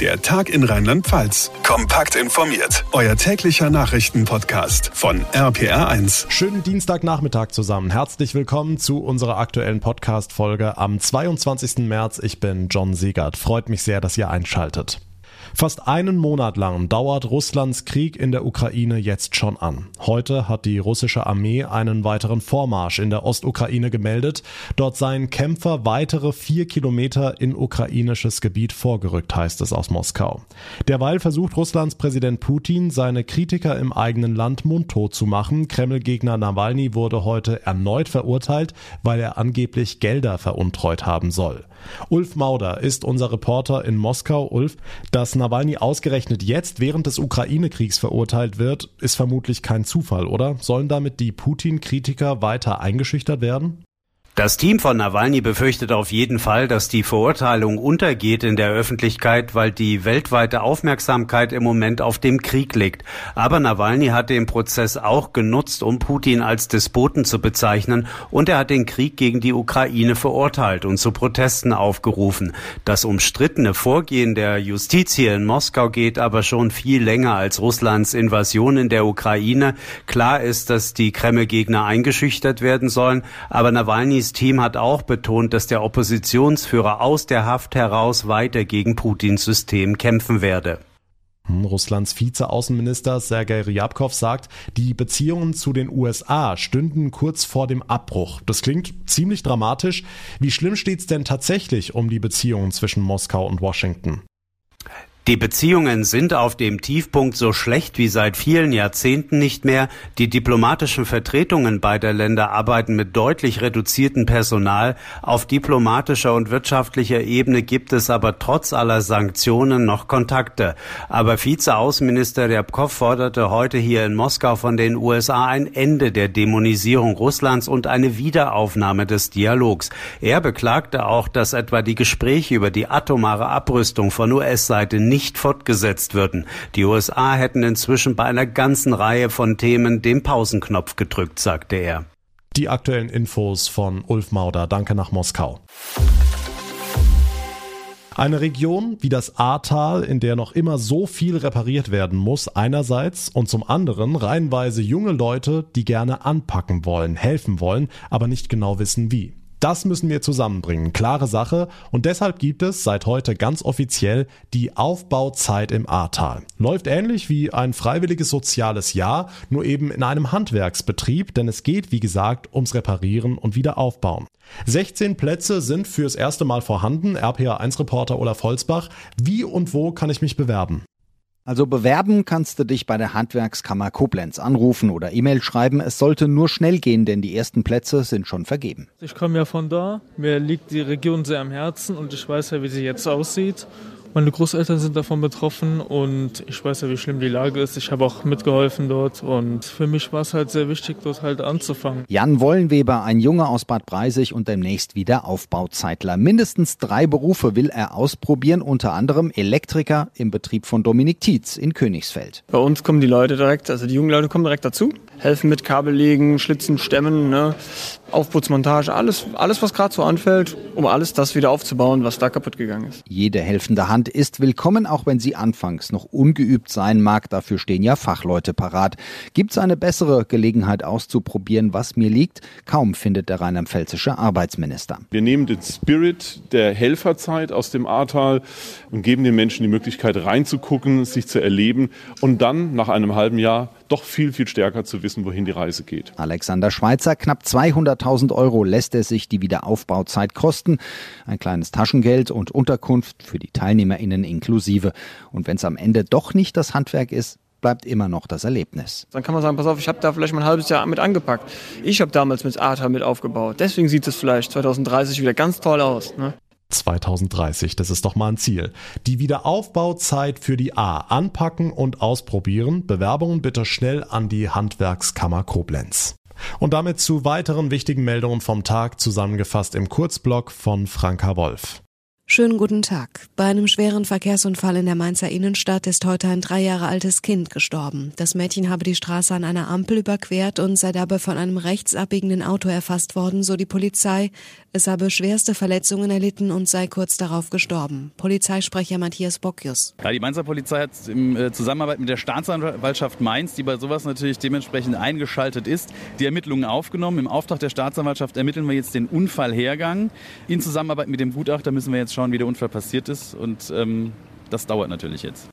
Der Tag in Rheinland-Pfalz. Kompakt informiert. Euer täglicher Nachrichtenpodcast von RPR1. Schönen Dienstagnachmittag zusammen. Herzlich willkommen zu unserer aktuellen Podcast-Folge am 22. März. Ich bin John Siegert. Freut mich sehr, dass ihr einschaltet. Fast einen Monat lang dauert Russlands Krieg in der Ukraine jetzt schon an. Heute hat die russische Armee einen weiteren Vormarsch in der Ostukraine gemeldet. Dort seien Kämpfer weitere vier Kilometer in ukrainisches Gebiet vorgerückt, heißt es aus Moskau. Derweil versucht Russlands Präsident Putin, seine Kritiker im eigenen Land mundtot zu machen. Kreml-Gegner Nawalny wurde heute erneut verurteilt, weil er angeblich Gelder veruntreut haben soll. Ulf Mauder ist unser Reporter in Moskau. Ulf, dass Nawalny ausgerechnet jetzt während des Ukraine-Kriegs verurteilt wird, ist vermutlich kein Zufall, oder? Sollen damit die Putin-Kritiker weiter eingeschüchtert werden? Das Team von Nawalny befürchtet auf jeden Fall, dass die Verurteilung untergeht in der Öffentlichkeit, weil die weltweite Aufmerksamkeit im Moment auf dem Krieg liegt. Aber Nawalny hat den Prozess auch genutzt, um Putin als Despoten zu bezeichnen und er hat den Krieg gegen die Ukraine verurteilt und zu Protesten aufgerufen. Das umstrittene Vorgehen der Justiz hier in Moskau geht aber schon viel länger als Russlands Invasion in der Ukraine. Klar ist, dass die Kreml-Gegner eingeschüchtert werden sollen, aber Nawalny Nawalnys Team hat auch betont, dass der Oppositionsführer aus der Haft heraus weiter gegen Putins System kämpfen werde. Hm, Russlands Vizeaußenminister Sergei Ryabkov sagt, die Beziehungen zu den USA stünden kurz vor dem Abbruch. Das klingt ziemlich dramatisch. Wie schlimm steht's denn tatsächlich um die Beziehungen zwischen Moskau und Washington? Die Beziehungen sind auf dem Tiefpunkt so schlecht wie seit vielen Jahrzehnten nicht mehr. Die diplomatischen Vertretungen beider Länder arbeiten mit deutlich reduziertem Personal. Auf diplomatischer und wirtschaftlicher Ebene gibt es aber trotz aller Sanktionen noch Kontakte. Aber Vizeaußenminister Ryabkov forderte heute hier in Moskau von den USA ein Ende der Dämonisierung Russlands und eine Wiederaufnahme des Dialogs. Er beklagte auch, dass etwa die Gespräche über die atomare Abrüstung von US-Seite nicht fortgesetzt würden. Die USA hätten inzwischen bei einer ganzen Reihe von Themen den Pausenknopf gedrückt, sagte er. Die aktuellen Infos von Ulf Mauder. Danke nach Moskau. Eine Region wie das Ahrtal, in der noch immer so viel repariert werden muss, einerseits und zum anderen reihenweise junge Leute, die gerne anpacken wollen, helfen wollen, aber nicht genau wissen wie. Das müssen wir zusammenbringen. Klare Sache. Und deshalb gibt es seit heute ganz offiziell die Aufbauzeit im Ahrtal. Läuft ähnlich wie ein freiwilliges soziales Jahr, nur eben in einem Handwerksbetrieb, denn es geht, wie gesagt, ums Reparieren und Wiederaufbauen. 16 Plätze sind fürs erste Mal vorhanden. RPA1-Reporter Olaf Holzbach. Wie und wo kann ich mich bewerben? Also bewerben kannst du dich bei der Handwerkskammer Koblenz anrufen oder E-Mail schreiben. Es sollte nur schnell gehen, denn die ersten Plätze sind schon vergeben. Ich komme ja von da. Mir liegt die Region sehr am Herzen und ich weiß ja, wie sie jetzt aussieht. Meine Großeltern sind davon betroffen und ich weiß ja, wie schlimm die Lage ist. Ich habe auch mitgeholfen dort und für mich war es halt sehr wichtig, dort halt anzufangen. Jan Wollenweber, ein Junge aus Bad Breisig und demnächst wieder Aufbauzeitler. Mindestens drei Berufe will er ausprobieren, unter anderem Elektriker im Betrieb von Dominik Tietz in Königsfeld. Bei uns kommen die Leute direkt, also die jungen Leute kommen direkt dazu, helfen mit Kabel legen, Schlitzen, Stemmen, ne? Aufputzmontage, alles, alles was gerade so anfällt, um alles das wieder aufzubauen, was da kaputt gegangen ist. Jede helfende Hand ist willkommen, auch wenn sie anfangs noch ungeübt sein mag. Dafür stehen ja Fachleute parat. Gibt es eine bessere Gelegenheit auszuprobieren, was mir liegt? Kaum findet der rheinland-pfälzische Arbeitsminister. Wir nehmen den Spirit der Helferzeit aus dem Ahrtal und geben den Menschen die Möglichkeit reinzugucken, sich zu erleben und dann nach einem halben Jahr doch viel, viel stärker zu wissen, wohin die Reise geht. Alexander Schweitzer, knapp 200.000 Euro lässt er sich die Wiederaufbauzeit kosten. Ein kleines Taschengeld und Unterkunft für die TeilnehmerInnen inklusive. Und wenn es am Ende doch nicht das Handwerk ist, bleibt immer noch das Erlebnis. Dann kann man sagen, pass auf, ich habe da vielleicht mal ein halbes Jahr mit angepackt. Ich habe damals mit ATA mit aufgebaut. Deswegen sieht es vielleicht 2030 wieder ganz toll aus. Ne? 2030. Das ist doch mal ein Ziel. Die Wiederaufbauzeit für die A. Anpacken und ausprobieren. Bewerbungen bitte schnell an die Handwerkskammer Koblenz. Und damit zu weiteren wichtigen Meldungen vom Tag zusammengefasst im Kurzblock von Franka Wolf. Schönen guten Tag. Bei einem schweren Verkehrsunfall in der Mainzer Innenstadt ist heute ein drei Jahre altes Kind gestorben. Das Mädchen habe die Straße an einer Ampel überquert und sei dabei von einem rechtsabbiegenden Auto erfasst worden, so die Polizei. Es habe schwerste Verletzungen erlitten und sei kurz darauf gestorben. Polizeisprecher Matthias Bockius. Ja, die Mainzer Polizei hat in äh, Zusammenarbeit mit der Staatsanwaltschaft Mainz, die bei sowas natürlich dementsprechend eingeschaltet ist, die Ermittlungen aufgenommen. Im Auftrag der Staatsanwaltschaft ermitteln wir jetzt den Unfallhergang. In Zusammenarbeit mit dem Gutachter müssen wir jetzt schauen, wie der Unfall passiert ist. Und ähm, das dauert natürlich jetzt.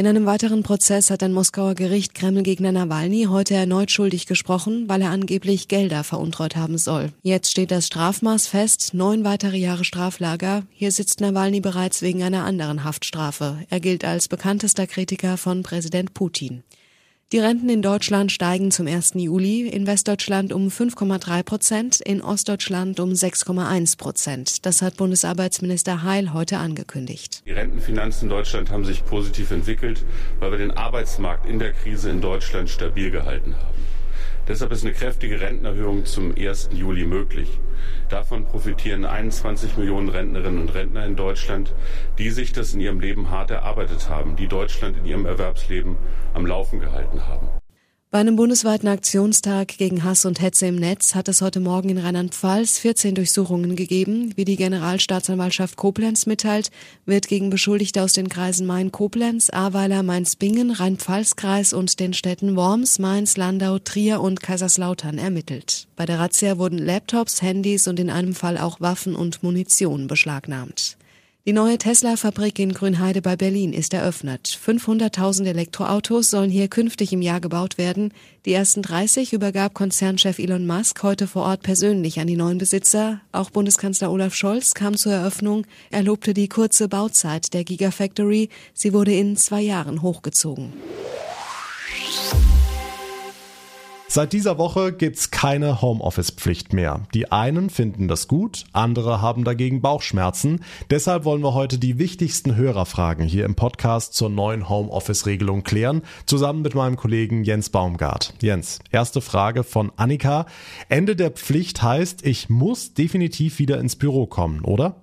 In einem weiteren Prozess hat ein Moskauer Gericht Kreml-Gegner Nawalny heute erneut schuldig gesprochen, weil er angeblich Gelder veruntreut haben soll. Jetzt steht das Strafmaß fest, neun weitere Jahre Straflager. Hier sitzt Nawalny bereits wegen einer anderen Haftstrafe. Er gilt als bekanntester Kritiker von Präsident Putin. Die Renten in Deutschland steigen zum 1. Juli, in Westdeutschland um 5,3 Prozent, in Ostdeutschland um 6,1 Prozent. Das hat Bundesarbeitsminister Heil heute angekündigt. Die Rentenfinanzen in Deutschland haben sich positiv entwickelt, weil wir den Arbeitsmarkt in der Krise in Deutschland stabil gehalten haben. Deshalb ist eine kräftige Rentenerhöhung zum 1. Juli möglich. Davon profitieren 21 Millionen Rentnerinnen und Rentner in Deutschland, die sich das in ihrem Leben hart erarbeitet haben, die Deutschland in ihrem Erwerbsleben am Laufen gehalten haben. Bei einem bundesweiten Aktionstag gegen Hass und Hetze im Netz hat es heute Morgen in Rheinland-Pfalz 14 Durchsuchungen gegeben. Wie die Generalstaatsanwaltschaft Koblenz mitteilt, wird gegen Beschuldigte aus den Kreisen Main-Koblenz, Ahrweiler, Mainz-Bingen, Rhein-Pfalz-Kreis und den Städten Worms, Mainz, Landau, Trier und Kaiserslautern ermittelt. Bei der Razzia wurden Laptops, Handys und in einem Fall auch Waffen und Munition beschlagnahmt. Die neue Tesla-Fabrik in Grünheide bei Berlin ist eröffnet. 500.000 Elektroautos sollen hier künftig im Jahr gebaut werden. Die ersten 30 übergab Konzernchef Elon Musk heute vor Ort persönlich an die neuen Besitzer. Auch Bundeskanzler Olaf Scholz kam zur Eröffnung. Er lobte die kurze Bauzeit der Gigafactory. Sie wurde in zwei Jahren hochgezogen. Seit dieser Woche gibt's keine Homeoffice-Pflicht mehr. Die einen finden das gut, andere haben dagegen Bauchschmerzen. Deshalb wollen wir heute die wichtigsten Hörerfragen hier im Podcast zur neuen Homeoffice-Regelung klären, zusammen mit meinem Kollegen Jens Baumgart. Jens, erste Frage von Annika. Ende der Pflicht heißt, ich muss definitiv wieder ins Büro kommen, oder?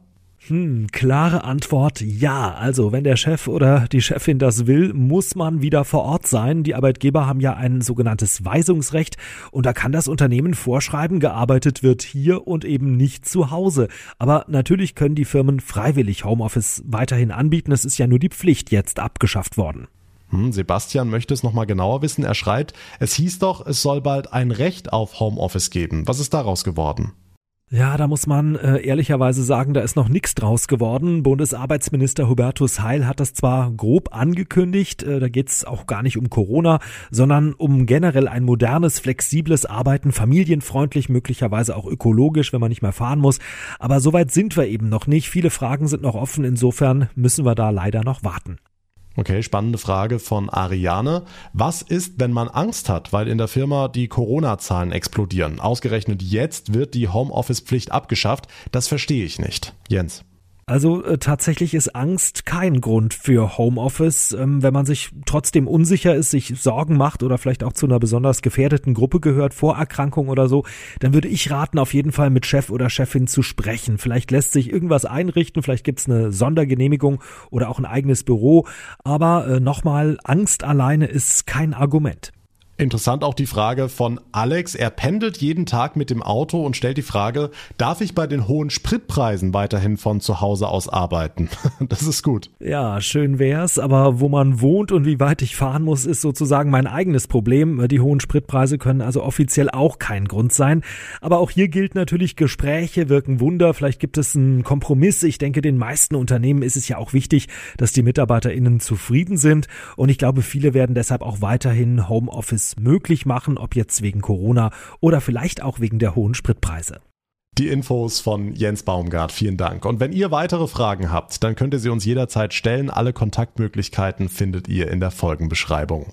Hm, klare Antwort ja. Also, wenn der Chef oder die Chefin das will, muss man wieder vor Ort sein. Die Arbeitgeber haben ja ein sogenanntes Weisungsrecht und da kann das Unternehmen vorschreiben, gearbeitet wird hier und eben nicht zu Hause. Aber natürlich können die Firmen freiwillig Homeoffice weiterhin anbieten. Es ist ja nur die Pflicht jetzt abgeschafft worden. Hm, Sebastian möchte es nochmal genauer wissen. Er schreibt, es hieß doch, es soll bald ein Recht auf Homeoffice geben. Was ist daraus geworden? Ja, da muss man äh, ehrlicherweise sagen, da ist noch nichts draus geworden. Bundesarbeitsminister Hubertus Heil hat das zwar grob angekündigt, äh, da geht es auch gar nicht um Corona, sondern um generell ein modernes, flexibles Arbeiten, familienfreundlich, möglicherweise auch ökologisch, wenn man nicht mehr fahren muss. Aber soweit sind wir eben noch nicht. Viele Fragen sind noch offen, insofern müssen wir da leider noch warten. Okay, spannende Frage von Ariane. Was ist, wenn man Angst hat, weil in der Firma die Corona-Zahlen explodieren? Ausgerechnet jetzt wird die Homeoffice-Pflicht abgeschafft. Das verstehe ich nicht. Jens. Also äh, tatsächlich ist Angst kein Grund für Homeoffice. Ähm, wenn man sich trotzdem unsicher ist, sich Sorgen macht oder vielleicht auch zu einer besonders gefährdeten Gruppe gehört, Vorerkrankung oder so, dann würde ich raten, auf jeden Fall mit Chef oder Chefin zu sprechen. Vielleicht lässt sich irgendwas einrichten, vielleicht gibt's eine Sondergenehmigung oder auch ein eigenes Büro. Aber äh, nochmal, Angst alleine ist kein Argument. Interessant auch die Frage von Alex. Er pendelt jeden Tag mit dem Auto und stellt die Frage, darf ich bei den hohen Spritpreisen weiterhin von zu Hause aus arbeiten? Das ist gut. Ja, schön wär's, aber wo man wohnt und wie weit ich fahren muss, ist sozusagen mein eigenes Problem. Die hohen Spritpreise können also offiziell auch kein Grund sein. Aber auch hier gilt natürlich, Gespräche wirken Wunder. Vielleicht gibt es einen Kompromiss. Ich denke, den meisten Unternehmen ist es ja auch wichtig, dass die MitarbeiterInnen zufrieden sind. Und ich glaube, viele werden deshalb auch weiterhin Homeoffice es möglich machen, ob jetzt wegen Corona oder vielleicht auch wegen der hohen Spritpreise. Die Infos von Jens Baumgart, vielen Dank. Und wenn ihr weitere Fragen habt, dann könnt ihr sie uns jederzeit stellen. Alle Kontaktmöglichkeiten findet ihr in der Folgenbeschreibung.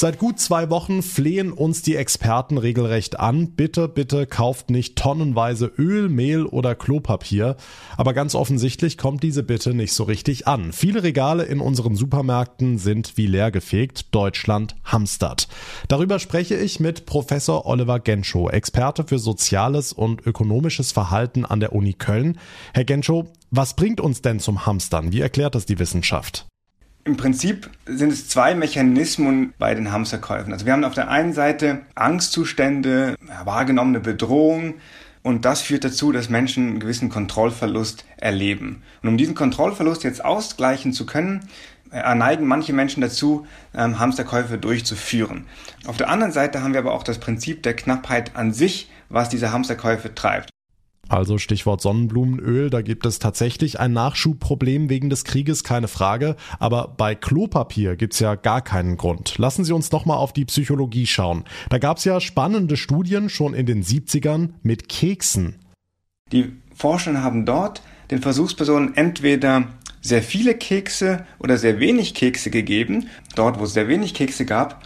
Seit gut zwei Wochen flehen uns die Experten regelrecht an. Bitte, bitte kauft nicht tonnenweise Öl, Mehl oder Klopapier. Aber ganz offensichtlich kommt diese Bitte nicht so richtig an. Viele Regale in unseren Supermärkten sind wie leer gefegt. Deutschland hamstert. Darüber spreche ich mit Professor Oliver Genschow, Experte für soziales und ökonomisches Verhalten an der Uni Köln. Herr Genschow, was bringt uns denn zum Hamstern? Wie erklärt das die Wissenschaft? Im Prinzip sind es zwei Mechanismen bei den Hamsterkäufen. Also wir haben auf der einen Seite Angstzustände, wahrgenommene Bedrohung, und das führt dazu, dass Menschen einen gewissen Kontrollverlust erleben. Und um diesen Kontrollverlust jetzt ausgleichen zu können, erneigen manche Menschen dazu, ähm, Hamsterkäufe durchzuführen. Auf der anderen Seite haben wir aber auch das Prinzip der Knappheit an sich, was diese Hamsterkäufe treibt. Also Stichwort Sonnenblumenöl, da gibt es tatsächlich ein Nachschubproblem wegen des Krieges, keine Frage. Aber bei Klopapier gibt's ja gar keinen Grund. Lassen Sie uns nochmal auf die Psychologie schauen. Da gab's ja spannende Studien schon in den 70ern mit Keksen. Die Forscher haben dort den Versuchspersonen entweder sehr viele Kekse oder sehr wenig Kekse gegeben. Dort, wo es sehr wenig Kekse gab,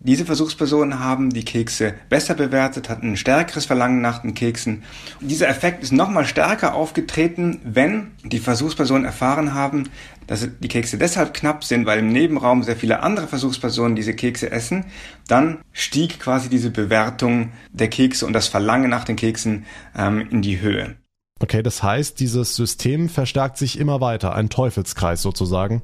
diese Versuchspersonen haben die Kekse besser bewertet, hatten ein stärkeres Verlangen nach den Keksen. Und dieser Effekt ist nochmal stärker aufgetreten, wenn die Versuchspersonen erfahren haben, dass die Kekse deshalb knapp sind, weil im Nebenraum sehr viele andere Versuchspersonen diese Kekse essen. Dann stieg quasi diese Bewertung der Kekse und das Verlangen nach den Keksen ähm, in die Höhe. Okay, das heißt, dieses System verstärkt sich immer weiter, ein Teufelskreis sozusagen.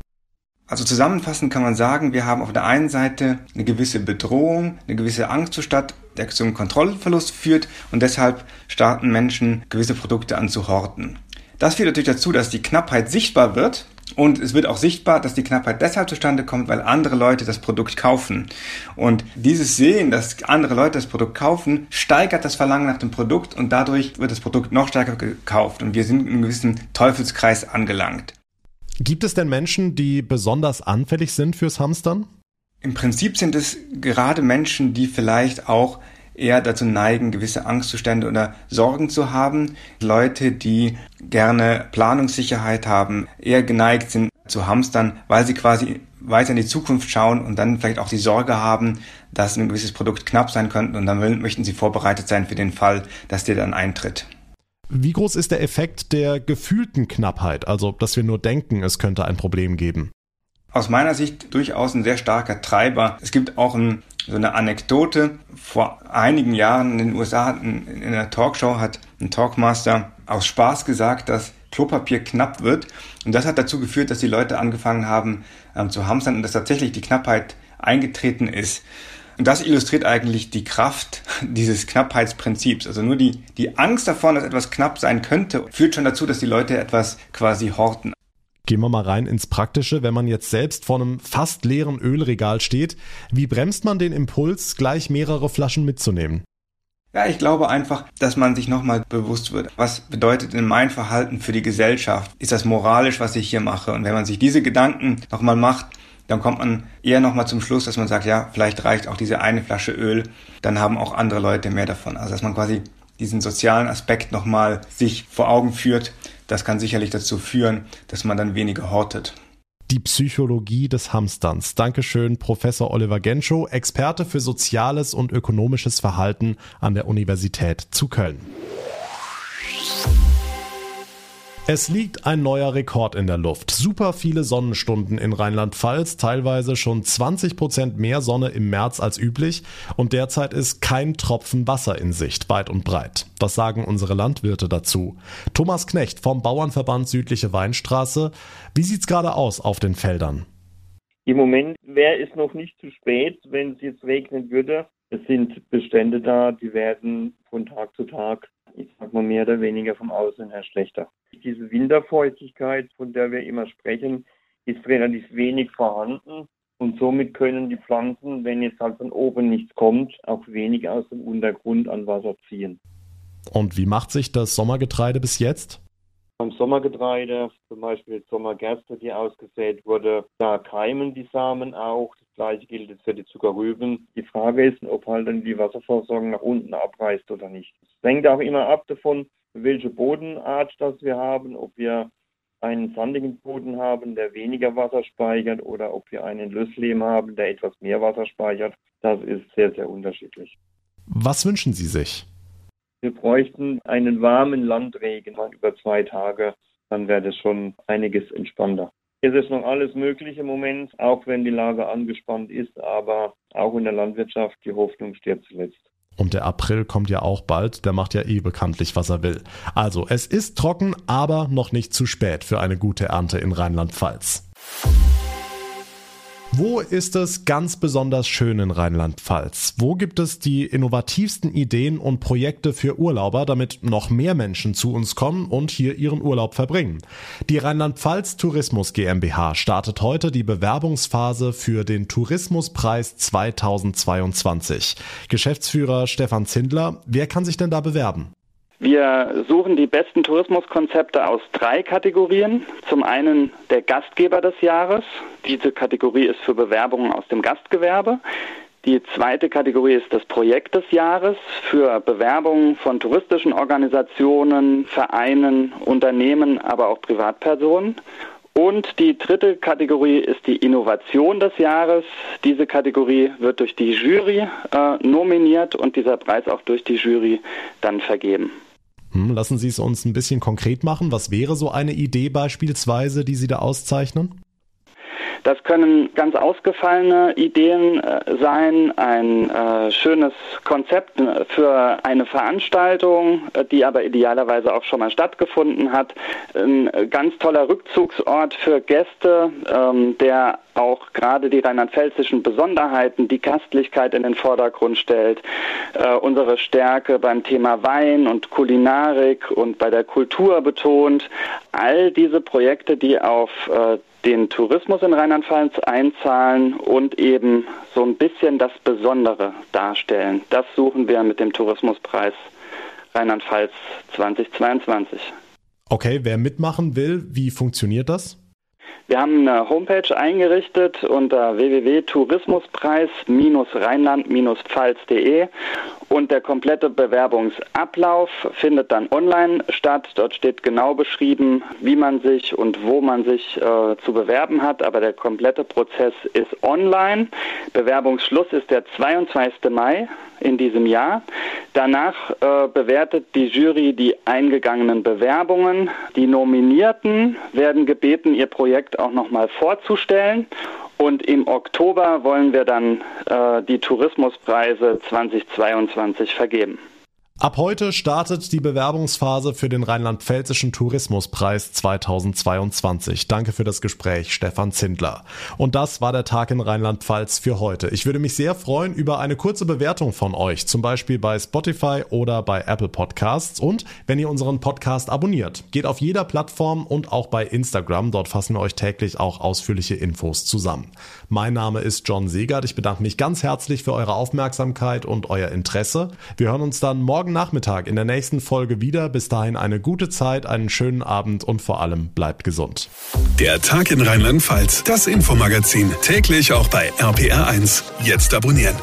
Also zusammenfassend kann man sagen, wir haben auf der einen Seite eine gewisse Bedrohung, eine gewisse Angstzustand, der zum Kontrollverlust führt und deshalb starten Menschen gewisse Produkte an zu horten. Das führt natürlich dazu, dass die Knappheit sichtbar wird und es wird auch sichtbar, dass die Knappheit deshalb zustande kommt, weil andere Leute das Produkt kaufen. Und dieses Sehen, dass andere Leute das Produkt kaufen, steigert das Verlangen nach dem Produkt und dadurch wird das Produkt noch stärker gekauft und wir sind in einem gewissen Teufelskreis angelangt. Gibt es denn Menschen, die besonders anfällig sind fürs Hamstern? Im Prinzip sind es gerade Menschen, die vielleicht auch eher dazu neigen, gewisse Angstzustände oder Sorgen zu haben. Leute, die gerne Planungssicherheit haben, eher geneigt sind zu hamstern, weil sie quasi weiter in die Zukunft schauen und dann vielleicht auch die Sorge haben, dass ein gewisses Produkt knapp sein könnte und dann möchten sie vorbereitet sein für den Fall, dass der dann eintritt. Wie groß ist der Effekt der gefühlten Knappheit, also dass wir nur denken, es könnte ein Problem geben? Aus meiner Sicht durchaus ein sehr starker Treiber. Es gibt auch ein, so eine Anekdote. Vor einigen Jahren in den USA in, in einer Talkshow hat ein Talkmaster aus Spaß gesagt, dass Klopapier knapp wird. Und das hat dazu geführt, dass die Leute angefangen haben ähm, zu hamstern und dass tatsächlich die Knappheit eingetreten ist. Und das illustriert eigentlich die Kraft dieses Knappheitsprinzips. Also nur die, die Angst davon, dass etwas knapp sein könnte, führt schon dazu, dass die Leute etwas quasi horten. Gehen wir mal rein ins Praktische. Wenn man jetzt selbst vor einem fast leeren Ölregal steht, wie bremst man den Impuls, gleich mehrere Flaschen mitzunehmen? Ja, ich glaube einfach, dass man sich nochmal bewusst wird. Was bedeutet denn mein Verhalten für die Gesellschaft? Ist das moralisch, was ich hier mache? Und wenn man sich diese Gedanken nochmal macht, dann kommt man eher nochmal zum Schluss, dass man sagt, ja, vielleicht reicht auch diese eine Flasche Öl, dann haben auch andere Leute mehr davon. Also dass man quasi diesen sozialen Aspekt nochmal sich vor Augen führt, das kann sicherlich dazu führen, dass man dann weniger hortet. Die Psychologie des Hamsterns. Dankeschön, Professor Oliver Genschow, Experte für soziales und ökonomisches Verhalten an der Universität zu Köln. Es liegt ein neuer Rekord in der Luft. Super viele Sonnenstunden in Rheinland-Pfalz, teilweise schon 20 Prozent mehr Sonne im März als üblich und derzeit ist kein Tropfen Wasser in Sicht, weit und breit. Was sagen unsere Landwirte dazu? Thomas Knecht vom Bauernverband Südliche Weinstraße. Wie sieht's gerade aus auf den Feldern? Im Moment wäre es noch nicht zu spät, wenn es jetzt regnen würde. Es sind Bestände da, die werden von Tag zu Tag ich sag mal mehr oder weniger vom Aussehen her schlechter. Diese Winterfeuchtigkeit, von der wir immer sprechen, ist relativ wenig vorhanden und somit können die Pflanzen, wenn jetzt halt von oben nichts kommt, auch wenig aus dem Untergrund an Wasser ziehen. Und wie macht sich das Sommergetreide bis jetzt? Beim Sommergetreide, zum Beispiel Sommergerste, die ausgesät wurde, da keimen die Samen auch. Das gleiche gilt jetzt für die Zuckerrüben. Die Frage ist, ob halt dann die Wasserversorgung nach unten abreißt oder nicht. Es hängt auch immer ab davon, welche Bodenart das wir haben, ob wir einen sandigen Boden haben, der weniger Wasser speichert oder ob wir einen Lösslehm haben, der etwas mehr Wasser speichert. Das ist sehr, sehr unterschiedlich. Was wünschen Sie sich? Wir bräuchten einen warmen Landregen über zwei Tage, dann wäre das schon einiges entspannter. Es ist noch alles möglich im Moment, auch wenn die Lage angespannt ist, aber auch in der Landwirtschaft, die Hoffnung stirbt zuletzt. Und der April kommt ja auch bald, der macht ja eh bekanntlich, was er will. Also, es ist trocken, aber noch nicht zu spät für eine gute Ernte in Rheinland-Pfalz. Wo ist es ganz besonders schön in Rheinland-Pfalz? Wo gibt es die innovativsten Ideen und Projekte für Urlauber, damit noch mehr Menschen zu uns kommen und hier ihren Urlaub verbringen? Die Rheinland-Pfalz Tourismus GmbH startet heute die Bewerbungsphase für den Tourismuspreis 2022. Geschäftsführer Stefan Zindler, wer kann sich denn da bewerben? Wir suchen die besten Tourismuskonzepte aus drei Kategorien. Zum einen der Gastgeber des Jahres. Diese Kategorie ist für Bewerbungen aus dem Gastgewerbe. Die zweite Kategorie ist das Projekt des Jahres für Bewerbungen von touristischen Organisationen, Vereinen, Unternehmen, aber auch Privatpersonen. Und die dritte Kategorie ist die Innovation des Jahres. Diese Kategorie wird durch die Jury äh, nominiert und dieser Preis auch durch die Jury dann vergeben. Hm, lassen Sie es uns ein bisschen konkret machen. Was wäre so eine Idee beispielsweise, die Sie da auszeichnen? Das können ganz ausgefallene Ideen äh, sein, ein äh, schönes Konzept äh, für eine Veranstaltung, äh, die aber idealerweise auch schon mal stattgefunden hat. Ein ganz toller Rückzugsort für Gäste, ähm, der auch gerade die rheinland-pfälzischen Besonderheiten, die Gastlichkeit in den Vordergrund stellt, äh, unsere Stärke beim Thema Wein und Kulinarik und bei der Kultur betont. All diese Projekte, die auf äh, den Tourismus in Rheinland-Pfalz einzahlen und eben so ein bisschen das Besondere darstellen. Das suchen wir mit dem Tourismuspreis Rheinland-Pfalz 2022. Okay, wer mitmachen will, wie funktioniert das? Wir haben eine Homepage eingerichtet unter www.tourismuspreis-rheinland-pfalz.de und der komplette Bewerbungsablauf findet dann online statt. Dort steht genau beschrieben, wie man sich und wo man sich äh, zu bewerben hat, aber der komplette Prozess ist online. Bewerbungsschluss ist der 22. Mai in diesem Jahr. Danach äh, bewertet die Jury die eingegangenen Bewerbungen. Die Nominierten werden gebeten, ihr Projekt auch nochmal vorzustellen. Und im Oktober wollen wir dann äh, die Tourismuspreise 2022 vergeben. Ab heute startet die Bewerbungsphase für den Rheinland-Pfälzischen Tourismuspreis 2022. Danke für das Gespräch, Stefan Zindler. Und das war der Tag in Rheinland-Pfalz für heute. Ich würde mich sehr freuen über eine kurze Bewertung von euch, zum Beispiel bei Spotify oder bei Apple Podcasts. Und wenn ihr unseren Podcast abonniert, geht auf jeder Plattform und auch bei Instagram. Dort fassen wir euch täglich auch ausführliche Infos zusammen. Mein Name ist John Segert. Ich bedanke mich ganz herzlich für eure Aufmerksamkeit und euer Interesse. Wir hören uns dann morgen Nachmittag in der nächsten Folge wieder. Bis dahin eine gute Zeit, einen schönen Abend und vor allem bleibt gesund. Der Tag in Rheinland-Pfalz, das Infomagazin, täglich auch bei RPR1. Jetzt abonnieren.